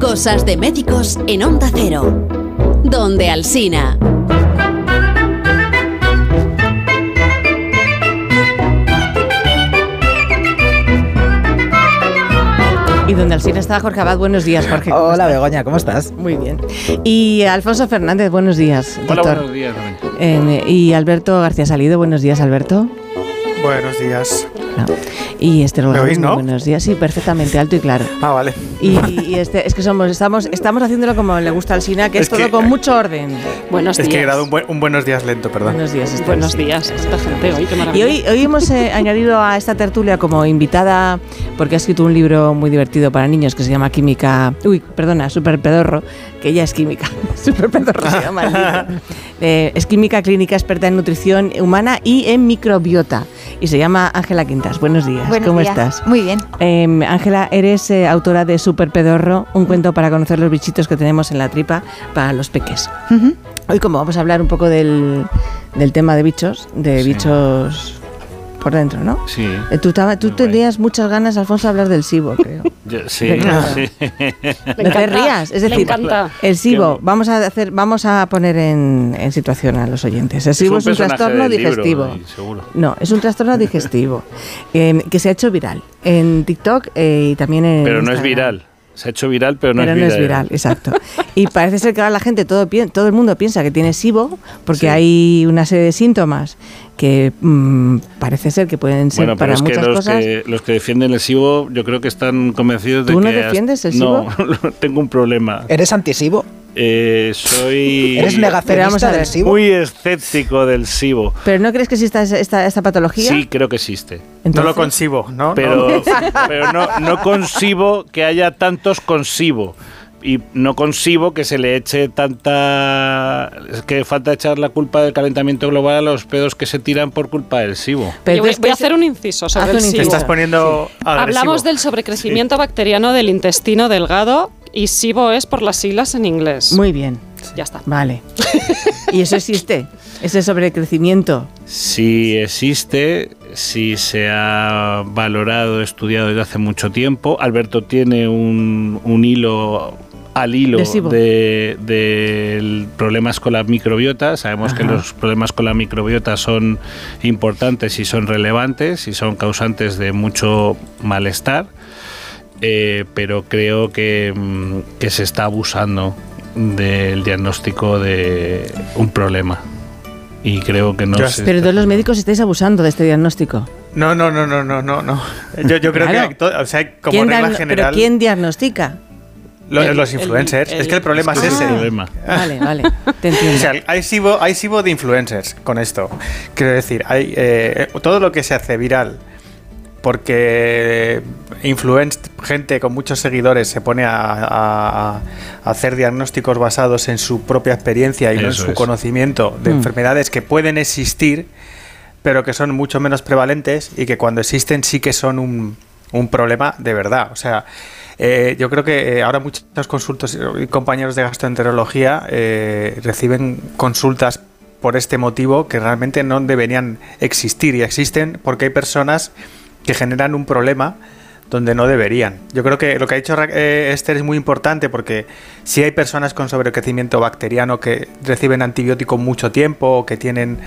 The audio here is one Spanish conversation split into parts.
Cosas de médicos en Onda Cero. Donde Alsina. Y donde Alsina está Jorge Abad, buenos días, Jorge. ¿cómo Hola estás? Begoña, ¿cómo estás? Muy bien. Y Alfonso Fernández, buenos días, Hola, doctor. buenos días. Rubén. Eh, y Alberto García Salido, buenos días, Alberto. Buenos días. No. Y Esther Olga, oís, no? buenos días. Sí, perfectamente, alto y claro. Ah, vale. Y, y este, es que somos, estamos, estamos haciéndolo como le gusta al Sina, que es, Es todo que- con mucho orden. Buenos Es días. que he dado un, buen- un buenos días lento, perdón. Buenos días, Esther. Buenos días, esta gente hoy, qué Y maravilla. hoy, hoy hemos eh, añadido a esta tertulia como invitada, porque ha escrito un libro muy divertido para niños que se llama Química. Uy, perdona, Super Pedorro, que ella es química. Super Pedorro se llama el libro. Eh, es química clínica experta en nutrición humana y en microbiota. Y se llama Ángela Quintas. Buenos días. Buenos ¿Cómo días. estás? Muy bien. Eh, Ángela, eres eh, autora de Super Pedorro, un cuento para conocer los bichitos que tenemos en la tripa para los peques. Hoy como vamos a hablar un poco del, del tema de bichos, de Sí. bichos por dentro, ¿no? Sí. Eh, Tú, taba- tú Muy guay. tenías muchas ganas, Alfonso, de hablar del SIBO, creo. Yo- sí, sí. Le no te encanta, rías, es decir, encanta. el SIBO, vamos a hacer, vamos a poner en, en situación a los oyentes. El SIBO es un, trastorno libro, digestivo. No, es un trastorno digestivo eh, que se ha hecho viral en TikTok eh, y también en Pero no es viral. Se ha hecho viral, pero no, pero es, no viral. es viral, exacto. Y parece ser que ahora la gente, todo, todo el mundo piensa que tiene SIBO, porque Sí. hay una serie de síntomas que mm, parece ser que pueden ser Bueno, pero para es que muchas los, cosas. que los que defienden el SIBO, yo creo que están convencidos de ¿Tú que. no has- defiendes el No, tengo un problema. ¿Eres antisivo? Eh, soy. ¿Eres negacionista del SIBO? Muy escéptico del SIBO. ¿Pero no crees que exista esta, esta patología? Sí, creo que existe. No lo concibo, ¿no? Pero, pero no, no concibo que haya tantos concibo. Y no concibo que se le eche tanta. Es que falta echar la culpa del calentamiento global a los pedos que se tiran por culpa del SIBO. Pero voy, es que voy a hacer un inciso sobre el un SIBO. Te inciso. estás poniendo. Hablamos del sobrecrecimiento bacteriano del intestino delgado y SIBO es por las siglas en inglés. Muy bien, Ya está. vale. ¿Y eso existe? Ese sobrecrecimiento. Si existe, si se ha valorado, estudiado desde hace mucho tiempo. Alberto tiene un, un hilo al hilo De SIBO. de, de problemas con la microbiota. Sabemos que los problemas con la microbiota son importantes y son relevantes y son causantes de mucho malestar. Eh, pero creo que, mm, que se está abusando del diagnóstico de un problema. Y creo que no Yo- se Pero todos los médicos estáis abusando de este diagnóstico. No, no, no, no, no, no. no. Yo, yo creo Claro. que, o sea, como ¿Quién regla general, ¿Pero quién diagnostica? Los influencers. el- es que el problema es, Ese es ese. el problema. Vale, vale, te O entiendo. sea, hay SIBO, hay SIBO de influencers con esto. Quiero decir, hay eh, todo lo que se hace viral porque gente con muchos seguidores se pone a, a- a hacer diagnósticos basados en su propia experiencia y no en su es. conocimiento de Mm. enfermedades que pueden existir, pero que son mucho menos prevalentes y que cuando existen sí que son un, un problema de verdad. O sea, eh, yo creo que eh, ahora muchos consultos y compañeros de gastroenterología eh, reciben consultas por este motivo que realmente no deberían existir y existen porque hay personas que generan un problema donde no deberían. Yo creo que lo que ha dicho eh, Esther es muy importante porque si hay personas con sobrecrecimiento bacteriano que reciben antibiótico mucho tiempo o que tienen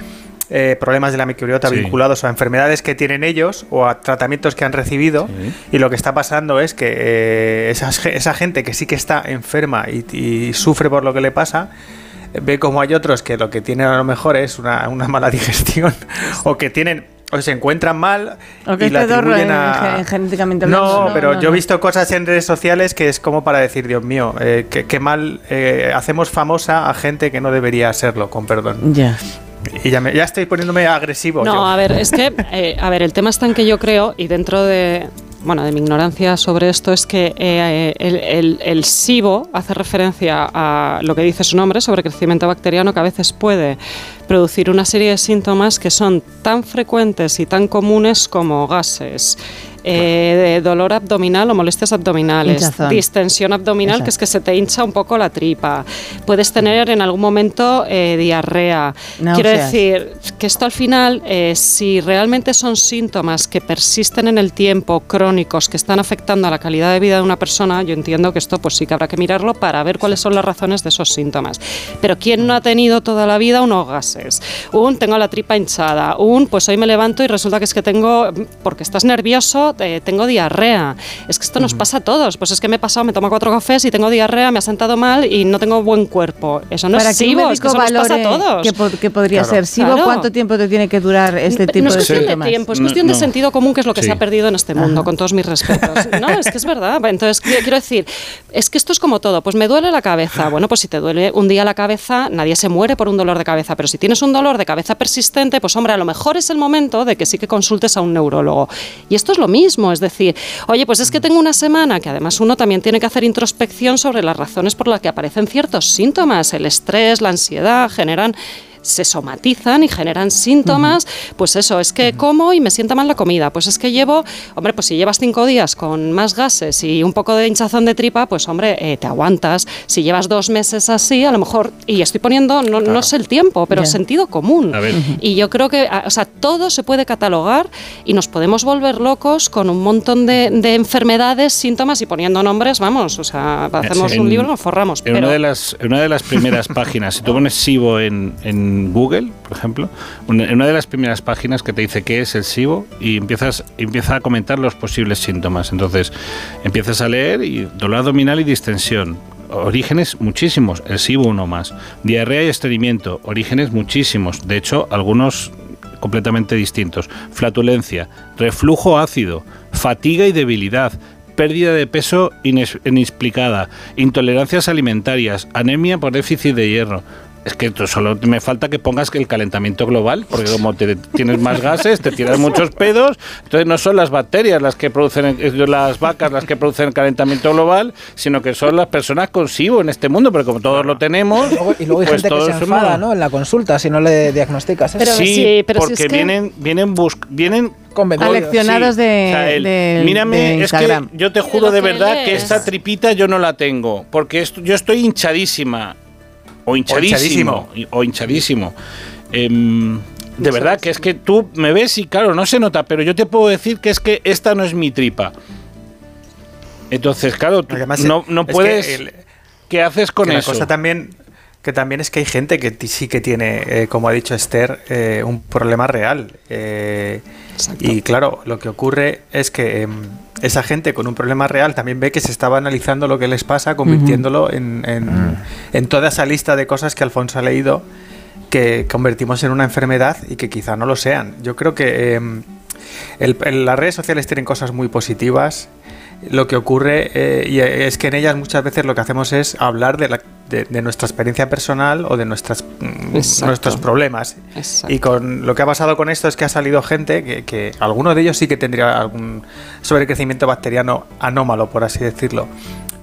eh, problemas de la microbiota Sí. vinculados a enfermedades que tienen ellos o a tratamientos que han recibido Sí. y lo que está pasando es que eh, esas ge- esa gente que sí que está enferma y, y sufre por lo que le pasa ve como hay otros que lo que tienen a lo mejor es una, una mala digestión o que tienen o se encuentran mal O que y la es pedorro atribuyen en- a- gen- genéticamente no, pero no, yo he no. visto cosas en redes sociales que es como para decir Dios mío eh, qué, qué mal eh, hacemos famosa a gente que no debería serlo con perdón Ya. Y ya, me- ya estoy poniéndome agresivo yo. No, a ver, es que, eh, a ver, el tema está en que yo creo, y dentro de, bueno, de mi ignorancia sobre esto, es que eh, el, el, el SIBO hace referencia a lo que dice su nombre, sobre crecimiento bacteriano, que a veces puede producir una serie de síntomas que son tan frecuentes y tan comunes como gases, eh, dolor abdominal o molestias abdominales, Hinchazón. distensión abdominal, que es que se te hincha un poco la tripa. Puedes tener en algún momento eh, diarrea. Náuseas. Quiero decir que esto al final, eh, si realmente son síntomas que persisten en el tiempo, crónicos, que están afectando a la calidad de vida de una persona, yo entiendo que esto pues sí que habrá que mirarlo para ver cuáles son las razones de esos síntomas. Pero ¿quién no ha tenido toda la vida unos gases? Un tengo la tripa hinchada, un pues hoy me levanto y resulta que es que tengo, porque estás nervioso, eh, tengo diarrea. Es que esto nos pasa a todos. Pues es que me he pasado, me tomo cuatro cafés y tengo diarrea, me ha sentado mal y no tengo buen cuerpo. Eso no Para es que SIBO, es que eso nos pasa a todos. qué, po- qué podría Claro. ser SIBO, Claro. ¿cuánto tiempo te tiene que durar este tipo no es de cuestión de síntomas? tiempo, es No, cuestión de sentido común, que es lo que Sí. se ha perdido en este mundo, con todos mis respetos. No, es que es verdad. Entonces, quiero quiero decir, es que esto es como todo. Pues me duele la cabeza. Bueno, pues si te duele un día la cabeza, nadie se muere por un dolor de cabeza. Pero si tienes un dolor de cabeza persistente, pues hombre, a lo mejor es el momento de que sí que consultes a un neurólogo. Y esto es lo mismo, es decir, oye, pues es que tengo una semana que además uno también tiene que hacer introspección sobre las razones por las que aparecen ciertos síntomas. El estrés, la ansiedad, generan se somatizan y generan síntomas, pues eso, es que como y me sienta mal la comida, pues es que llevo, hombre, pues si llevas cinco días con más gases y un poco de hinchazón de tripa, pues hombre, eh, te aguantas. Si llevas dos meses así, a lo mejor, y estoy poniendo, no, no sé el tiempo, pero sentido común. A ver. Y yo creo que, a- o sea, todo se puede catalogar y nos podemos volver locos con un montón de, de enfermedades, síntomas y poniendo nombres, vamos, o sea, hacemos En- un libro nos forramos. En, pero una de las, en una de las primeras páginas, si tú pones SIBO en, en Google, por ejemplo, en una de las primeras páginas que te dice qué es el SIBO y empiezas empieza a comentar los posibles síntomas. Entonces, empiezas a leer y dolor abdominal y distensión. Orígenes muchísimos, el SIBO uno más. Diarrea y estreñimiento, orígenes muchísimos. De hecho, algunos completamente distintos. Flatulencia, reflujo ácido, fatiga y debilidad, pérdida de peso inexplicada, intolerancias alimentarias, anemia por déficit de hierro. Es que tú solo me falta que pongas que el calentamiento global, porque como te tienes más gases, te tiras muchos pedos, entonces no son las bacterias las que producen, eh, las vacas las que producen el calentamiento global, sino que son las personas con SIBO en este mundo, pero como todos lo tenemos, Y luego, y luego hay pues gente que se somos- enfada, ¿no? En la consulta, si no le diagnosticas eso. Pero sí, sí, pero si porque es que- vienen, vienen, bus- vienen de, o sea, el, de- mírame, de es que Instagram. yo te juro de verdad que esta tripita yo no la tengo, porque esto, yo estoy hinchadísima, o hinchadísimo, hinchadísimo. o hinchadísimo. Em, de verdad que es que tú me ves y claro, no se nota, pero yo te puedo decir que es que esta no es mi tripa. Entonces, claro, tú Además, no, no es que puedes... el- ¿Qué haces con que la eso? cosa también que también es que hay gente que sí que tiene, eh, como ha dicho Esther, eh, un problema real. Eh, y claro, lo que ocurre es que em, esa gente con un problema real también ve que se estaba analizando lo que les pasa, convirtiéndolo en, en- en toda esa lista de cosas que Alfonso ha leído que convertimos en una enfermedad y que quizá no lo sean. Yo creo que em, el- el- las redes sociales tienen cosas muy positivas. Lo que ocurre eh, y es que en ellas muchas veces lo que hacemos es hablar de, la- de- de nuestra experiencia personal o de nuestras, mm, Exacto. nuestros problemas. Exacto. Y con lo que ha pasado con esto es que ha salido gente que, que alguno de ellos sí que tendría algún sobrecrecimiento bacteriano anómalo, por así decirlo.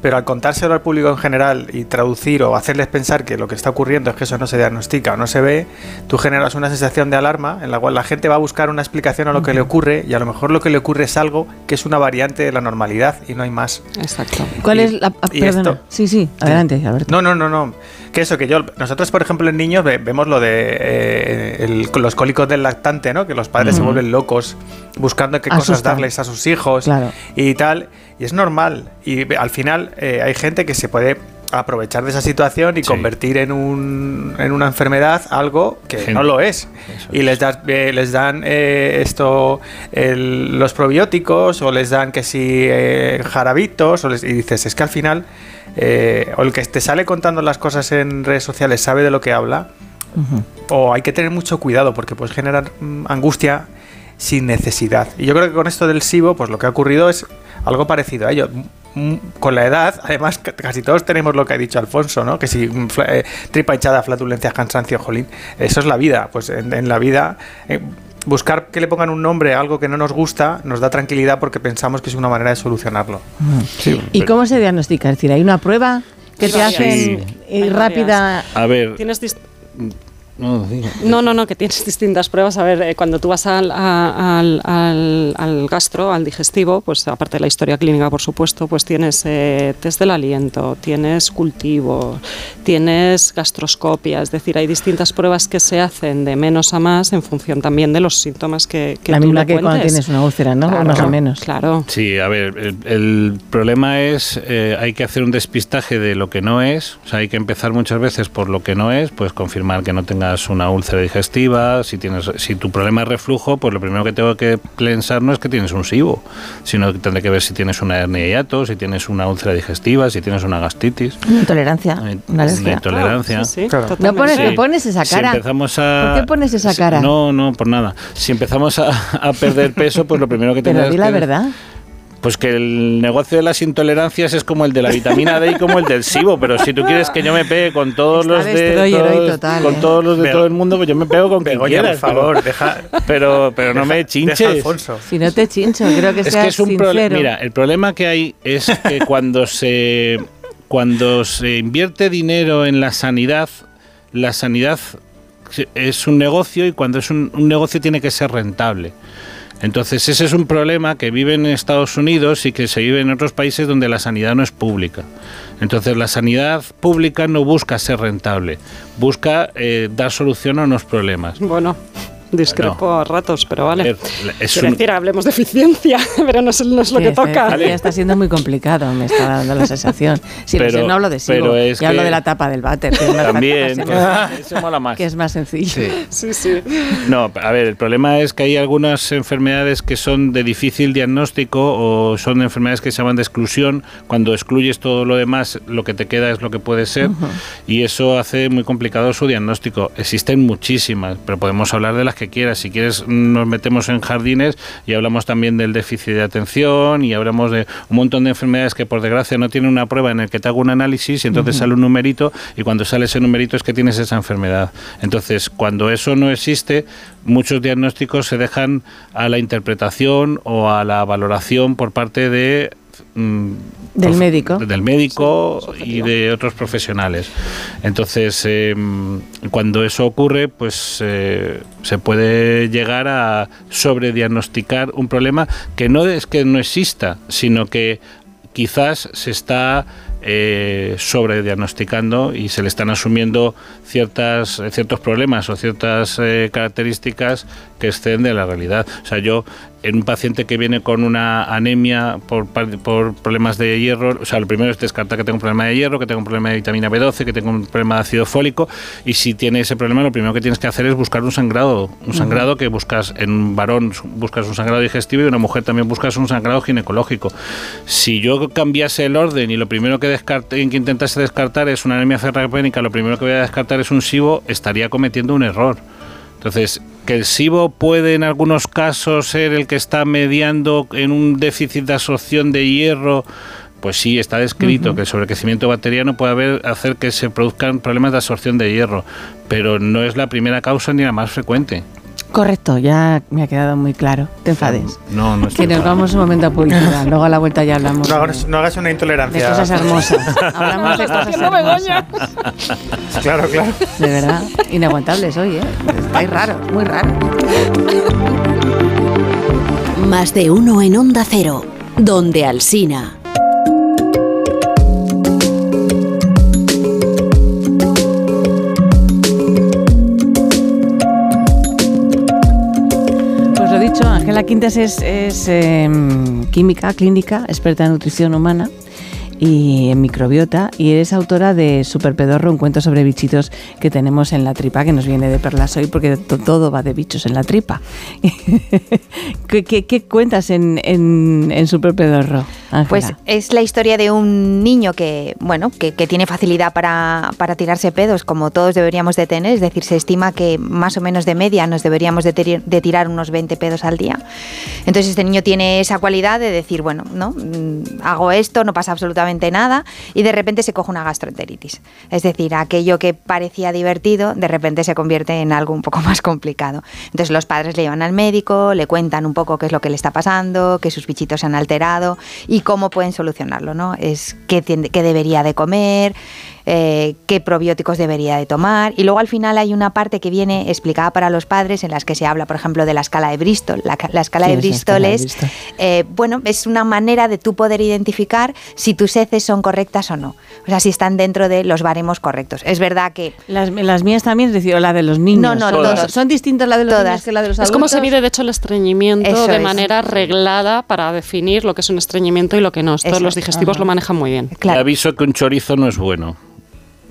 Pero al contárselo al público en general y traducir o hacerles pensar que lo que está ocurriendo es que eso no se diagnostica o no se ve, tú generas una sensación de alarma en la cual la gente va a buscar una explicación a lo que le ocurre y a lo mejor lo que le ocurre es algo que es una variante de la normalidad y no hay más. Exacto. ¿Cuál y- es la...? ah, y perdona. esto- Sí, sí, adelante, Alberto. No, no, no, no. Que eso, que yo, nosotros, por ejemplo, en niños ve- vemos lo de eh, el- los cólicos del lactante, ¿no? Que los padres se vuelven locos buscando qué cosas darles a sus hijos Claro. y tal. Y es normal. Y al final eh, hay gente que se puede aprovechar de esa situación y Sí. convertir en, un, en una enfermedad algo que no lo es. Eso Y les, das- eh, les dan eh, esto, el- los probióticos o les dan que si eh, jarabitos o les- y dices, es que al final o el que te sale contando las cosas en redes sociales sabe de lo que habla o hay que tener mucho cuidado porque puedes generar mm, angustia sin necesidad. Y yo creo que con esto del SIBO, pues lo que ha ocurrido es algo parecido a ello. Mm, Con la edad, además, ca- casi todos tenemos lo que ha dicho Alfonso, ¿no? Que si mm, eh, tripa hinchada, flatulencia, cansancio, jolín, eso es la vida. Pues en, en la vida, eh, buscar que le pongan un nombre a algo que no nos gusta nos da tranquilidad porque pensamos que es una manera de solucionarlo. ¿Y cómo se diagnostica? Es decir, ¿hay una prueba que te hacen Sí. rápida? A ver, Tienes No. No, no, no, que tienes distintas pruebas. A ver, eh, cuando tú vas al, a- al, al- al gastro, al digestivo, pues aparte de la historia clínica, por supuesto, pues tienes eh, test del aliento, tienes cultivo, tienes gastroscopia, es decir, hay distintas pruebas que se hacen de menos a más en función también de los síntomas que, que La tú misma le que cuando tienes una úlcera, ¿no? Claro, Más o menos. Claro. Sí, a ver, el, el problema es, eh, hay que hacer un despistaje de lo que no es, o sea, hay que empezar muchas veces por lo que no es, pues confirmar que no tengas una úlcera digestiva, si tienes, si tu problema es reflujo, pues lo primero que tengo que pensar no es que tienes un SIBO, sino que tendré que ver si tienes una hernia de hiato, si tienes una úlcera digestiva, si tienes una gastritis, Una intolerancia, una intolerancia. Sí, sí, Claro. No pones, Sí. te pones esa Si cara. empezamos a, ¿Por qué pones esa si- cara? No, no, por nada. Si empezamos a, a perder peso, pues lo primero que Pero tendrás di la que verdad. Pues que el negocio de las intolerancias es como el de la vitamina D y como el del SIBO, pero si tú quieres que yo me pegue con todos Está los de destroyer hoy todos, total, con ¿eh? todos los de Pero- todo el mundo, pues yo me pego con quien Begoña, por quieras, pero- favor, deja. pero pero no me chinches. deja a Alfonso. Si no te chincho, creo que Es seas que es un sincero. problema. Mira, el problema que hay es que cuando se cuando se invierte dinero en la sanidad, la sanidad es un negocio y cuando es un, un negocio tiene que ser rentable. Entonces ese es un problema que vive en Estados Unidos y que se vive en otros países donde la sanidad no es pública. Entonces la sanidad pública no busca ser rentable, busca eh, dar solución a unos problemas. Bueno, discrepo a ratos, pero vale. Es- es Quiero un- decir, hablemos de eficiencia, pero no es, no es lo Sí, que este- toca. Ya está siendo muy complicado, me está dando la sensación. Si no, Pero- sé, no hablo de pero es ya hablo de la tapa del váter, que es más También, pues, mola más. que es más sencillo. Sí, sí. No, a ver, el problema es que hay algunas enfermedades que son de difícil diagnóstico o son enfermedades que se llaman de exclusión. Cuando excluyes todo lo demás, lo que te queda es lo que puede ser y eso hace muy complicado su diagnóstico. Existen muchísimas, pero podemos hablar de las que quieras. Si quieres, nos metemos en jardines y hablamos también del déficit de atención y hablamos de un montón de enfermedades que por desgracia no tienen una prueba en el que te hago un análisis y entonces sale un numerito y cuando sale ese numerito es que tienes esa enfermedad. Entonces, cuando eso no existe, muchos diagnósticos se dejan a la interpretación o a la valoración por parte de mm, Del médico. del médico y de otros profesionales. Entonces, eh, cuando eso ocurre, pues eh, se puede llegar a sobrediagnosticar un problema que no es que no exista, sino que quizás se está eh, sobrediagnosticando y se le están asumiendo ciertas eh, ciertos problemas o ciertas eh, características que exceden de la realidad. O sea, yo en un paciente que viene con una anemia por, por problemas de hierro, o sea, lo primero es descartar que tengo un problema de hierro, que tengo un problema de vitamina B12, que tengo un problema de ácido fólico, y si tiene ese problema, lo primero que tienes que hacer es buscar un sangrado, un sangrado que buscas en un varón, buscas un sangrado digestivo y en una mujer también buscas un sangrado ginecológico. Si yo cambiase el orden y lo primero que, descarte, que intentase descartar es una anemia ferropénica, lo primero que voy a descartar es un SIBO, estaría cometiendo un error. Entonces, que el SIBO puede en algunos casos ser el que está mediando en un déficit de absorción de hierro, pues sí, está descrito que el sobrecrecimiento bacteriano puede haber, hacer que se produzcan problemas de absorción de hierro, pero no es la primera causa ni la más frecuente. Correcto, ya me ha quedado muy claro. Te enfades. No, no Que nos vamos un momento a publicidad, luego a la vuelta ya hablamos No de, hagas, no hagas una de intolerancia. cosas hermosas. Hablamos de cosas hermosas. Claro, claro. De verdad, inaguantables hoy, ¿eh? Estáis raros, muy raros. Más de uno en Onda Cero, donde Alsina. Quintas es, es, em, química clínica, experta en nutrición humana y en microbiota y eres autora de Super Pedorro, un cuento sobre bichitos que tenemos en la tripa, que nos viene de perlas hoy porque to- todo va de bichos en la tripa. ¿Qué, qué- qué cuentas en, en, en Super Pedorro, Ángela? Pues es la historia de un niño que, bueno, que, que tiene facilidad para, para tirarse pedos, como todos deberíamos de tener. Es decir, se estima que más o menos de media nos deberíamos de, de tirar unos 20 pedos al día. Entonces este niño tiene esa cualidad de decir, bueno, no, Mm, hago esto, no pasa absolutamente nada, y de repente se coge una gastroenteritis. Es decir, aquello que parecía divertido, de repente se convierte en algo un poco más complicado. Entonces los padres le llevan al médico, le cuentan un poco qué es lo que le está pasando, que sus bichitos se han alterado y cómo pueden solucionarlo, ¿no? Es qué, qué debería de comer. Eh, qué probióticos debería de tomar. Y luego al final hay una parte que viene explicada para los padres en las que se habla, por ejemplo, de la escala de Bristol. La, la escala de Bristol es, Bristol. eh, bueno, es una manera de tú poder identificar si tus heces son correctas o no. O sea, si están dentro de los baremos correctos. Es verdad que Las, las mías también, es decir, o la de los niños. No, no, son, todas. son distintas la de los Todas. niños que la de los Es adultos. como se mide, de hecho, el estreñimiento Eso de es. manera reglada para definir lo que es un estreñimiento y lo que no. Todos Eso los es. digestivos lo manejan muy bien. Te claro. aviso que un chorizo no es bueno.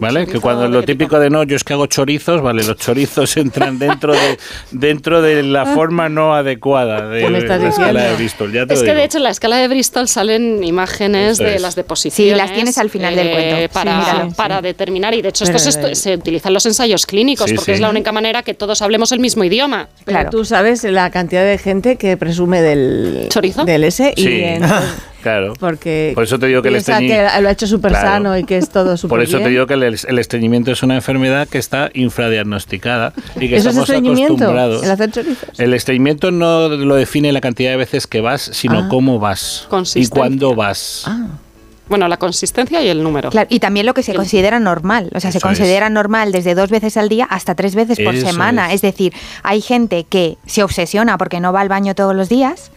¿Vale? Que ¿Chorizo cuando lo típico de no, yo es que hago chorizos, vale, los chorizos entran dentro de dentro de la forma no adecuada de, ¿Qué me estás la escala de Bristol. Ya te Es lo que de hecho en la escala de Bristol salen imágenes Eso de es. las deposiciones. Sí, las tienes al final del cuento. Sí, Para, míralo. para determinar, y de hecho esto se, se utiliza en los ensayos clínicos, Sí, porque sí. es la única manera que todos hablemos el mismo idioma. Pero Claro. tú sabes la cantidad de gente que presume del ¿Chorizo? del ese y Sí. en- Claro. porque Por eso te digo que el piensa estreñi- que lo ha hecho súper Claro. sano y que es todo súper Por eso te digo que el, el estreñimiento es una enfermedad que está infradiagnosticada y que ¿Eso estamos estreñimiento? acostumbrados. ¿El hacer chorizos? El estreñimiento no lo define la cantidad de veces que vas, sino Ah. cómo vas y cuándo vas. Ah, Bueno, la consistencia y el número. Claro, y también lo que se considera normal. O sea, se considera normal desde dos veces al día hasta tres veces por Eso semana. es. Es. decir, hay gente que se obsesiona porque no va al baño todos los días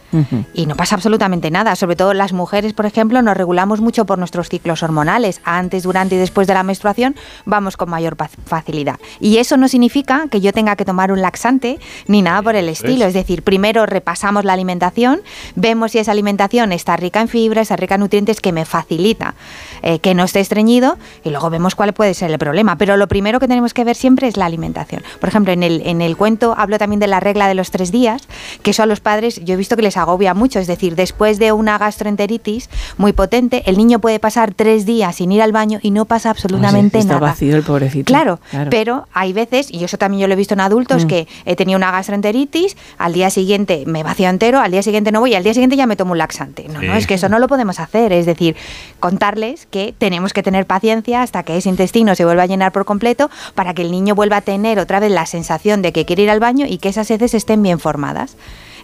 y no pasa absolutamente nada. Sobre todo las mujeres, por ejemplo, nos regulamos mucho por nuestros ciclos hormonales. Antes, durante y después de la menstruación vamos con mayor facilidad. Y eso no significa que yo tenga que tomar un laxante ni nada por el estilo. Es decir, primero repasamos la alimentación, vemos si esa alimentación está rica en fibra, está rica en nutrientes que me facilita eh, que no esté estreñido y luego vemos cuál puede ser el problema. Pero lo primero que tenemos que ver siempre es la alimentación. Por ejemplo, en el, en el cuento hablo también de la regla de los tres días, que eso a los padres yo he visto que les agobia mucho. Es decir, después de una gastroenteritis muy potente, el niño puede pasar tres días sin ir al baño y no pasa absolutamente Está nada. vacío el pobrecito. Claro, pero hay veces, y eso también yo lo he visto en adultos, Mm. que he tenido una gastroenteritis, al día siguiente me vacío entero, al día siguiente no voy y al día siguiente ya me tomo un laxante. No, Sí. no, es que eso no lo podemos hacer. Es decir, contarles que tenemos que tener paciencia hasta que ese intestino se vuelva a llenar por completo para que el niño vuelva a tener otra vez la sensación de que quiere ir al baño y que esas heces estén bien formadas.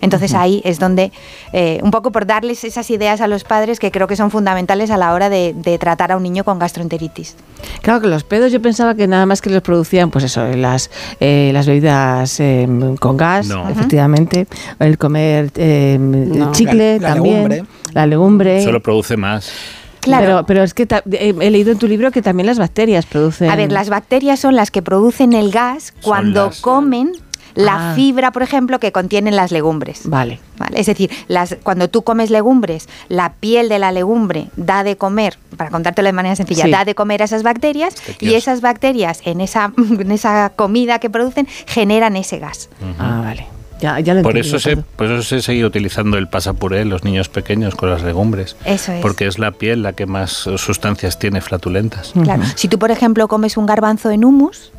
Entonces ahí es donde, eh, un poco por darles esas ideas a los padres que creo que son fundamentales a la hora de, de tratar a un niño con gastroenteritis. Claro que los pedos yo pensaba que nada más que los producían, pues eso, las, eh, las bebidas eh, con gas, No. efectivamente, el comer eh, No. chicle La- la también, legumbre. la legumbre. Solo produce más. Claro. Pero, pero es que eh, he leído en tu libro que también las bacterias producen. A ver, las bacterias son las que producen el gas cuando las- comen la Ah. fibra, por ejemplo, que contienen las legumbres. Vale. ¿Vale? Es decir, las, cuando tú comes legumbres, la piel de la legumbre da de comer, para contártelo de manera sencilla, Sí. da de comer a esas bacterias y esas bacterias en esa, en esa comida que producen generan ese gas. Ah, vale. Ya, ya lo Por eso, se, por eso se sigue utilizando el pasapuré en los niños pequeños con las legumbres. Eso es. Porque es la piel la que más sustancias tiene flatulentas. Claro. Si tú, por ejemplo, comes un garbanzo en humus,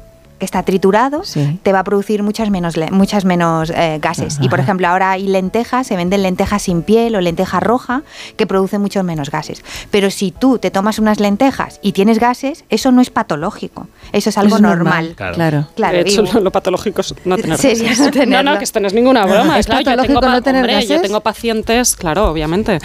que está triturado, Sí. te va a producir muchas menos, muchas menos eh, gases. Y por ejemplo, ahora hay lentejas, se venden lentejas sin piel o lenteja roja, que producen muchos menos gases. Pero si tú te tomas unas lentejas y tienes gases, eso no es patológico, eso es algo es normal. Claro. Claro. Claro, de hecho, y- lo, lo patológico es no tener Sería gases. no tenerlo. No, no, que esto no es ninguna broma. ¿Es claro, yo patológico tengo, pa- no tener hombre, yo gases? tengo pacientes, claro, obviamente,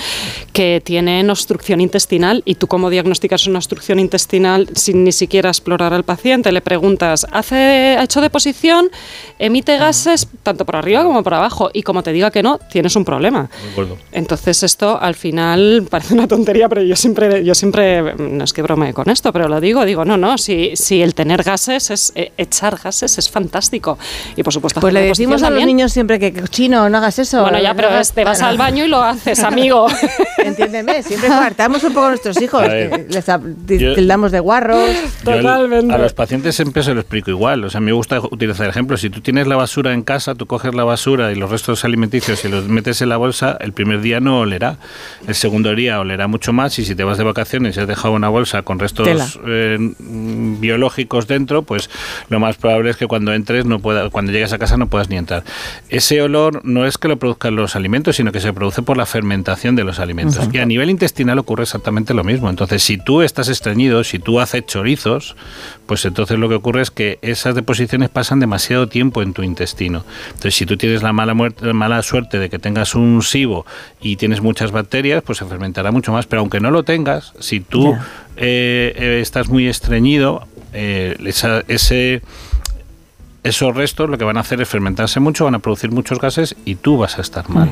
que tienen obstrucción intestinal y tú cómo diagnosticas una obstrucción intestinal sin ni siquiera explorar al paciente. Le preguntas, ¿hace, ¿ha hecho deposición? ¿Emite gases tanto por arriba como por abajo? Y como te diga que no, tienes un problema. Entonces esto al final parece una tontería, pero yo siempre, yo siempre, no es que bromee con esto, pero lo digo, digo, no, no, si, si el tener gases es eh, echar gases es fantástico. Y por supuesto, Pues le decimos a los también. niños siempre que chino, no hagas eso. Bueno, ya, pero es- te vas Bueno, al baño y lo haces, amigo. Entiéndeme, siempre coartamos un poco a nuestros hijos. A ver, que les tildamos de guarros. Totalmente. a los pacientes siempre se lo explico igual. O sea, me gusta utilizar ejemplos. Si tú tienes la basura en casa, tú coges la basura y los restos alimenticios y los metes en la bolsa, el primer día no olerá. El segundo día olerá mucho más y si te vas de vacaciones y has dejado una bolsa con restos eh, biológicos dentro, pues lo más probable es que cuando entres no pueda, cuando llegues a casa no puedas ni entrar. Ese olor no es que lo produzcan los alimentos, sino que se produce por la fermentación de los alimentos. Y a nivel intestinal ocurre exactamente lo mismo. Entonces, si tú estás estreñido, si tú haces chorizos, pues entonces lo que ocurre es que que esas deposiciones pasan demasiado tiempo en tu intestino. Entonces, si tú tienes la mala, muerte, la mala suerte de que tengas un SIBO y tienes muchas bacterias, pues se fermentará mucho más. Pero aunque no lo tengas, si tú eh, eh, estás muy estreñido, eh, esa- ese esos restos lo que van a hacer es fermentarse mucho, van a producir muchos gases y tú vas a estar mal.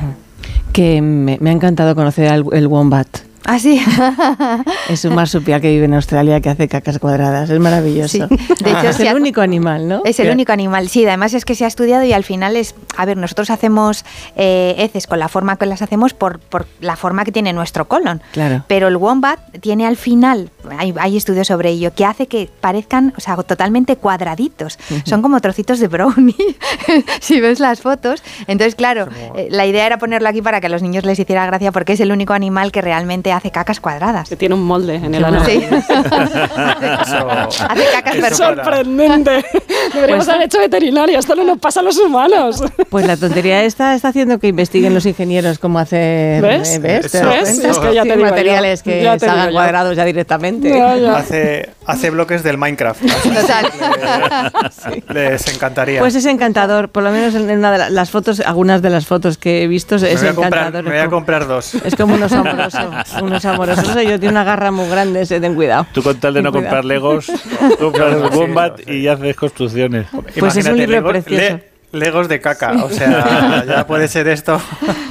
Que me, me ha encantado conocer al el wombat. Ah, sí. Es un marsupial que vive en Australia que hace cacas cuadradas. Es maravilloso. Sí. De hecho, es se el único animal, ¿no? Es el único animal, sí, además es que se ha estudiado y al final es, a ver, nosotros hacemos eh, heces con la forma que las hacemos por, por la forma que tiene nuestro colon. Claro. Pero el wombat tiene al final, hay, hay estudios sobre ello, que hace que parezcan, o sea, totalmente cuadraditos. Son como trocitos de brownie, si ves las fotos. Entonces, claro, eh, la idea era ponerlo aquí para que a los niños les hiciera gracia porque es el único animal que realmente hace cacas cuadradas. Que tiene un molde en el ano. Sí. Eso- hace cacas para- Sorprendente. Deberíamos haber hecho veterinaria. Esto no nos pasa a los humanos. Pues la tontería esta está haciendo que investiguen los ingenieros cómo hacer ¿Ves? eh, ¿Ves? ¿Te Eso, das ¿Ves? Es que ya Sí, te digo yo. materiales que Ya te yo. cuadrados ya directamente. Ya, ya. Hace, hace bloques del Minecraft. Total. Les encantaría. Pues es encantador, por lo menos en una de la- las fotos, algunas de las fotos que he visto me es voy, a comprar, encantador. me voy a Es comprar dos. Es como un oso amoroso, un oso amoroso. Eso yo tiene una garra muy grande, ese, ten cuidado. Tú con tal de Ten no cuidado. comprar Legos, compras Sí, Wombat sí. y haces construcciones. Pues es un Imagínate, libro Legos- precioso. Legos de caca, o sea, ya puede ser esto.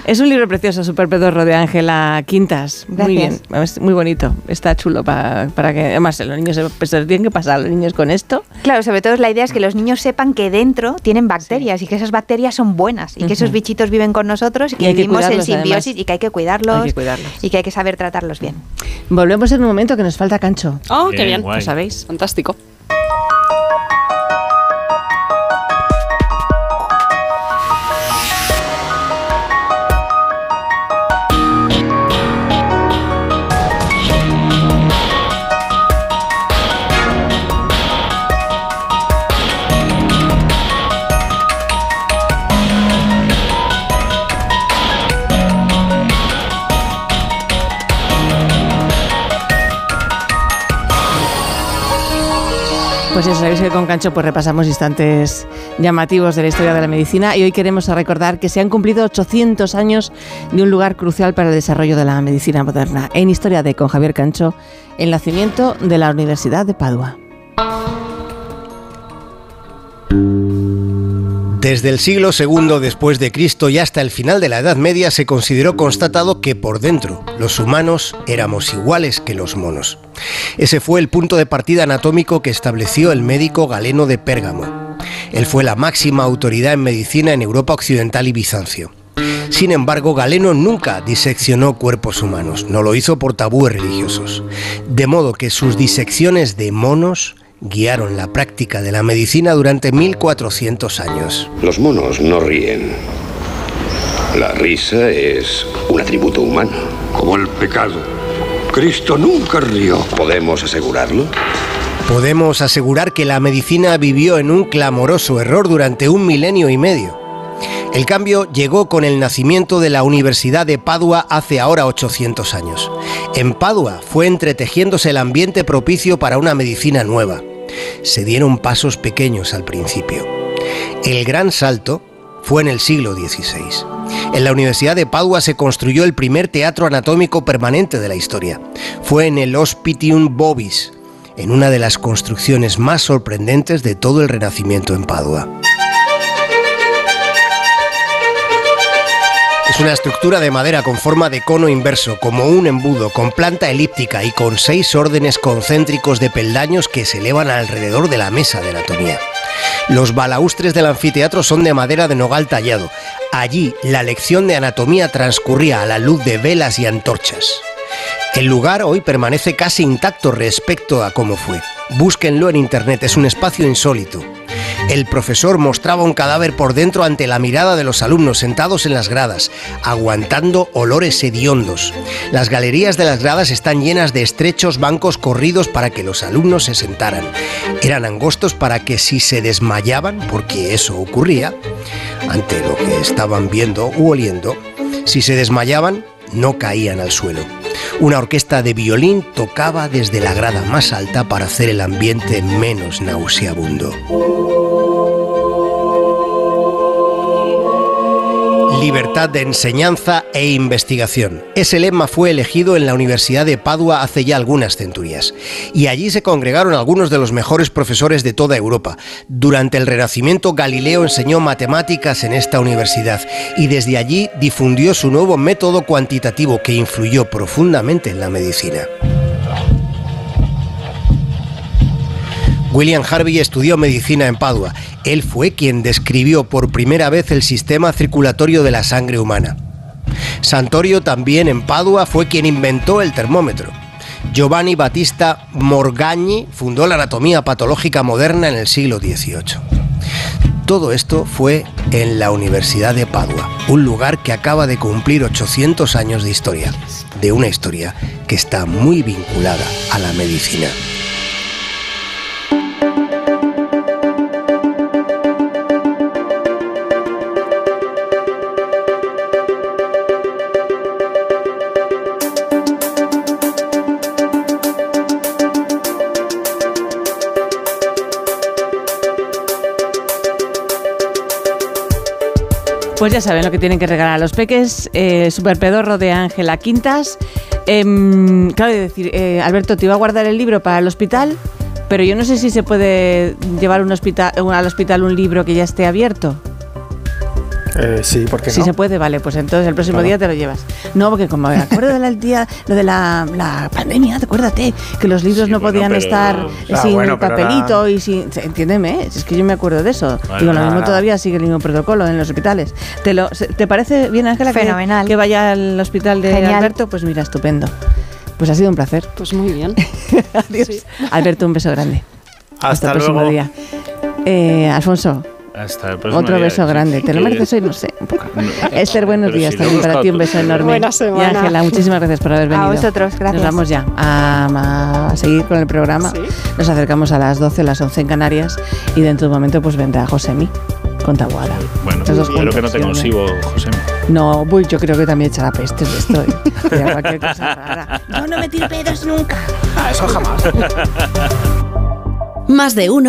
Es un libro precioso, Super Pedorro de Ángela Quintas. Muy bien, Gracias. es muy bonito. Está chulo para, para que. Además, los niños se, pues, se tienen que pasar los niños con esto. Claro, sobre todo la idea es que los niños sepan que dentro tienen bacterias y que esas bacterias son buenas y que esos Ujú. bichitos viven con nosotros y Y que que vivimos en simbiosis además. y que hay que cuidarlos, Hay que cuidarlos. y que hay que saber tratarlos bien. Volvemos en un momento que nos falta cancho. Oh, qué Bien. ¿Lo sabéis? Fantástico. Pues ya sabéis que con Cancho pues repasamos instantes llamativos de la historia de la medicina y hoy queremos recordar que se han cumplido 800 años de un lugar crucial para el desarrollo de la medicina moderna. En Historia de con Javier Cancho, el nacimiento de la Universidad de Padua. Desde el siglo II después de Cristo y hasta el final de la Edad Media se consideró constatado que por dentro los humanos éramos iguales que los monos. Ese fue el punto de partida anatómico que estableció el médico Galeno de Pérgamo. Él fue la máxima autoridad en medicina en Europa Occidental y Bizancio. Sin embargo, Galeno nunca diseccionó cuerpos humanos, no lo hizo por tabúes religiosos. De modo que sus disecciones de monos guiaron la práctica de la medicina durante 1400 años. Los monos no ríen. La risa es un atributo humano. Como el pecado. Cristo nunca rió. ¿Podemos asegurarlo? Podemos asegurar que la medicina vivió en un clamoroso error durante un milenio y medio. El cambio llegó con el nacimiento de la Universidad de Padua hace ahora 800 años. En Padua fue entretejiéndose el ambiente propicio para una medicina nueva. Se dieron pasos pequeños al principio. El gran salto fue en el siglo XVI. En la Universidad de Padua se construyó el primer teatro anatómico permanente de la historia. Fue en el Hospitium Bovis, en una de las construcciones más sorprendentes de todo el Renacimiento en Padua. Es una estructura de madera con forma de cono inverso, como un embudo, con planta elíptica y con seis órdenes concéntricos de peldaños que se elevan alrededor de la mesa de anatomía. Los balaustres del anfiteatro son de madera de nogal tallado. Allí la lección de anatomía transcurría a la luz de velas y antorchas. El lugar hoy permanece casi intacto respecto a cómo fue. Búsquenlo en internet, es un espacio insólito. El profesor mostraba un cadáver por dentro ante la mirada de los alumnos sentados en las gradas, aguantando olores hediondos. Las galerías de las gradas están llenas de estrechos bancos corridos para que los alumnos se sentaran. Eran angostos para que si se desmayaban, porque eso ocurría, ante lo que estaban viendo u oliendo, si se desmayaban, no caían al suelo. Una orquesta de violín tocaba desde la grada más alta para hacer el ambiente menos nauseabundo. Libertad de enseñanza e investigación. Ese lema fue elegido en la Universidad de Padua hace ya algunas centurias. Y allí se congregaron algunos de los mejores profesores de toda Europa. Durante el Renacimiento, Galileo enseñó matemáticas en esta universidad y desde allí difundió su nuevo método cuantitativo que influyó profundamente en la medicina. William Harvey estudió medicina en Padua. Él fue quien describió por primera vez el sistema circulatorio de la sangre humana. Santorio también en Padua fue quien inventó el termómetro. Giovanni Battista Morgagni fundó la anatomía patológica moderna en el siglo XVIII. Todo esto fue en la Universidad de Padua, un lugar que acaba de cumplir 800 años de historia, de una historia que está muy vinculada a la medicina. Pues ya saben lo que tienen que regalar a los peques. Eh, super pedorro de Ángela Quintas. Em, claro, decir, eh, Alberto, te iba a guardar el libro para el hospital, pero yo no sé si se puede llevar un hospital, al hospital un libro que ya esté abierto. Eh, sí, porque Si no? se puede, vale, pues entonces el próximo Claro. día te lo llevas. No, porque como me acuerdo del día, lo de la, la pandemia, acuérdate, que los libros Sí, no bueno, podían pero- estar Ah, sin bueno, papelito la- y sin... Entiéndeme, es que yo me acuerdo de eso. Vale. Digo, lo mismo Nada. todavía sigue el mismo protocolo en los hospitales. ¿Te, lo, ¿te parece bien, Ángela, que, Fenomenal. que vaya al hospital de Genial. Alberto? Pues mira, estupendo. Pues ha sido un placer. Pues muy bien. Adiós. Sí. Alberto, un beso grande. Hasta, el próximo luego. día. Eh, Alfonso, Hasta el próximo otro día. beso grande. ¿Te lo mereces hoy? No sé, un poco. No. Esther, buenos días si también para ti. Un beso enorme. Buena Y semana. Ángela, muchísimas gracias por haber venido. vosotros, gracias. Nos vamos ya a, a seguir con el programa. Sí. Nos acercamos a las 12, las 11 en Canarias y dentro de un momento pues vendrá Josemi con Tabuada. Bueno, espero que no juntos, tenga un sí, sibo, José. No, uy, yo creo que también echará peste de esto. ¿eh? Cualquier cosa rara. Yo no me tiro pedos nunca. Ah, eso jamás. Más de uno.